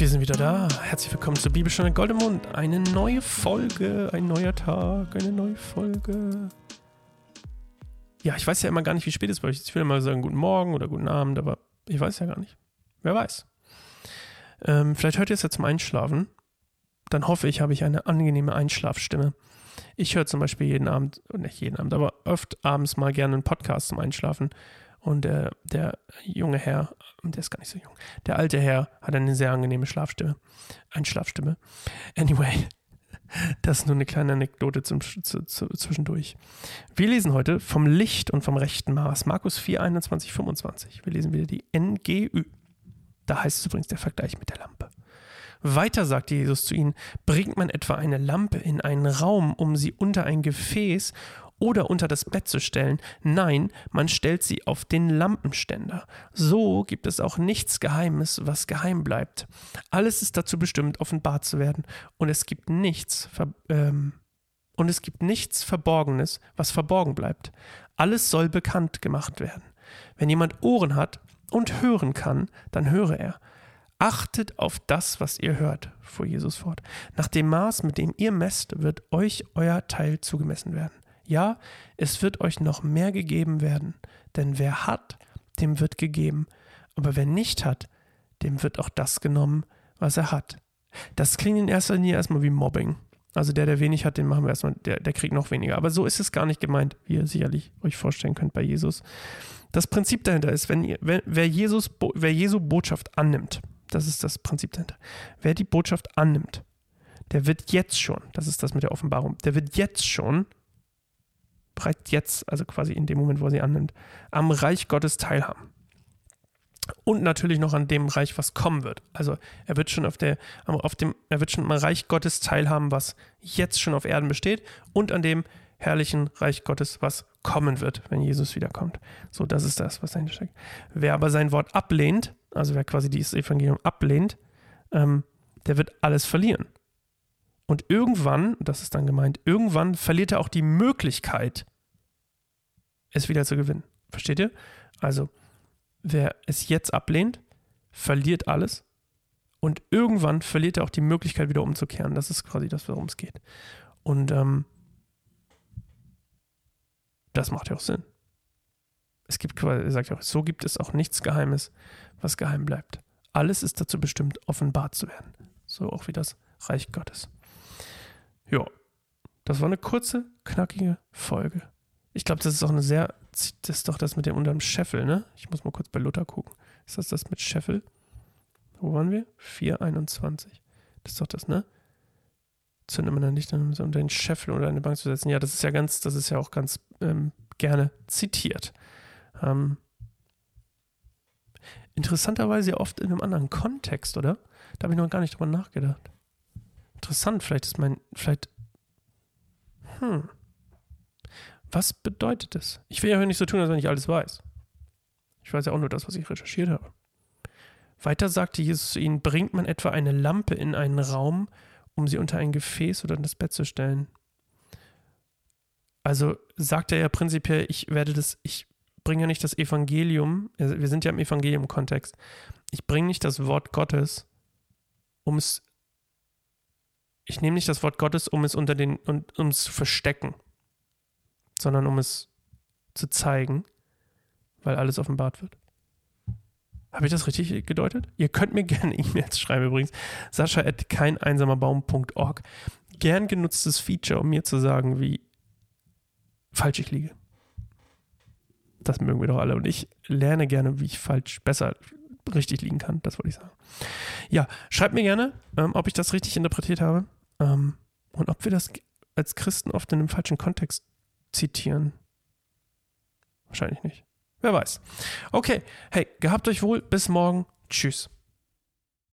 wieder da. Herzlich willkommen zur Bibelstunde Goldemund. Eine neue Folge, ein neuer Tag, eine neue Folge. Ja, ich weiß ja immer gar nicht, wie spät es bei euch ist. Ich will immer sagen guten Morgen oder guten Abend, aber ich weiß ja gar nicht. Wer weiß. Ähm, vielleicht hört ihr es ja zum Einschlafen. Dann hoffe ich, habe ich eine angenehme Einschlafstimme. Ich höre zum Beispiel jeden Abend, nicht jeden Abend, aber oft abends mal gerne einen Podcast zum Einschlafen. Und der, der junge Herr, der ist gar nicht so jung, der alte Herr hat eine sehr angenehme Schlafstimme. Einschlafstimme. Anyway, das ist nur eine kleine Anekdote zum, zu, zu, zwischendurch. Wir lesen heute vom Licht und vom rechten Maß. Markus 4, 21, 25. Wir lesen wieder die NGÜ. Da heißt es übrigens der Vergleich mit der Lampe. Weiter sagte Jesus zu ihnen, bringt man etwa eine Lampe in einen Raum, um sie unter ein Gefäß oder unter das Bett zu stellen. Nein, man stellt sie auf den Lampenständer. So gibt es auch nichts Geheimes, was geheim bleibt. Alles ist dazu bestimmt, offenbart zu werden. Und es gibt nichts, ähm, und es gibt nichts Verborgenes, was verborgen bleibt. Alles soll bekannt gemacht werden. Wenn jemand Ohren hat und hören kann, dann höre er. Achtet auf das, was ihr hört, fuhr Jesus fort. Nach dem Maß, mit dem ihr messt, wird euch euer Teil zugemessen werden. Ja, es wird euch noch mehr gegeben werden, denn wer hat, dem wird gegeben, aber wer nicht hat, dem wird auch das genommen, was er hat. Das klingt in erster Linie erstmal wie Mobbing. Also der, der wenig hat, den machen wir erstmal, der, der kriegt noch weniger. Aber so ist es gar nicht gemeint, wie ihr sicherlich euch vorstellen könnt bei Jesus. Das Prinzip dahinter ist, wenn, ihr, wenn wer, Jesus, wer Jesu Botschaft annimmt, das ist das Prinzip dahinter. Wer die Botschaft annimmt, der wird jetzt schon, das ist das mit der Offenbarung, der wird jetzt schon bereits jetzt, also quasi in dem Moment, wo er sie annimmt, am Reich Gottes teilhaben. Und natürlich noch an dem Reich, was kommen wird. Also er wird schon auf der, auf dem, er wird schon am Reich Gottes teilhaben, was jetzt schon auf Erden besteht, und an dem herrlichen Reich Gottes, was kommen wird, wenn Jesus wiederkommt. So, das ist das, was dahinter steckt. Wer aber sein Wort ablehnt, also wer quasi dieses Evangelium ablehnt, ähm, der wird alles verlieren. Und irgendwann, das ist dann gemeint, irgendwann verliert er auch die Möglichkeit, es wieder zu gewinnen. Versteht ihr? Also, wer es jetzt ablehnt, verliert alles. Und irgendwann verliert er auch die Möglichkeit, wieder umzukehren. Das ist quasi das, worum es geht. Und ähm, das macht ja auch Sinn. Es gibt quasi, er sagt ja auch, so gibt es auch nichts Geheimes, was geheim bleibt. Alles ist dazu bestimmt, offenbart zu werden. So auch wie das Reich Gottes. Ja, das war eine kurze, knackige Folge. Ich glaube, das ist auch eine sehr, das ist doch das mit dem unterm Scheffel, ne? Ich muss mal kurz bei Luther gucken. Ist das das mit Scheffel? Wo waren wir? 421. Das ist doch das, ne? Zünde man dann nicht um den Scheffel oder eine Bank zu setzen. Ja, das ist ja ganz, das ist ja auch ganz ähm, gerne zitiert. Ähm, interessanterweise ja oft in einem anderen Kontext, oder? Da habe ich noch gar nicht drüber nachgedacht interessant. Vielleicht ist mein, vielleicht, hm, was bedeutet das? Ich will ja nicht so tun, als wenn ich alles weiß. Ich weiß ja auch nur das, was ich recherchiert habe. Weiter sagte Jesus zu ihnen, bringt man etwa eine Lampe in einen Raum, um sie unter ein Gefäß oder in das Bett zu stellen? Also sagt er ja prinzipiell, ich werde das, ich bringe ja nicht das Evangelium, wir sind ja im Evangelium-Kontext, ich bringe nicht das Wort Gottes, um es ich nehme nicht das Wort Gottes, um es unter den, um, es zu verstecken, sondern um es zu zeigen, weil alles offenbart wird. Habe ich das richtig gedeutet? Ihr könnt mir gerne E-Mails schreiben übrigens. Sascha at keineinsamerbaum.org. Gern genutztes Feature, um mir zu sagen, wie falsch ich liege. Das mögen wir doch alle. Und ich lerne gerne, wie ich falsch besser richtig liegen kann. Das wollte ich sagen. Ja, schreibt mir gerne, ähm, ob ich das richtig interpretiert habe ähm, und ob wir das als Christen oft in einem falschen Kontext zitieren. Wahrscheinlich nicht. Wer weiß. Okay, hey, gehabt euch wohl. Bis morgen. Tschüss.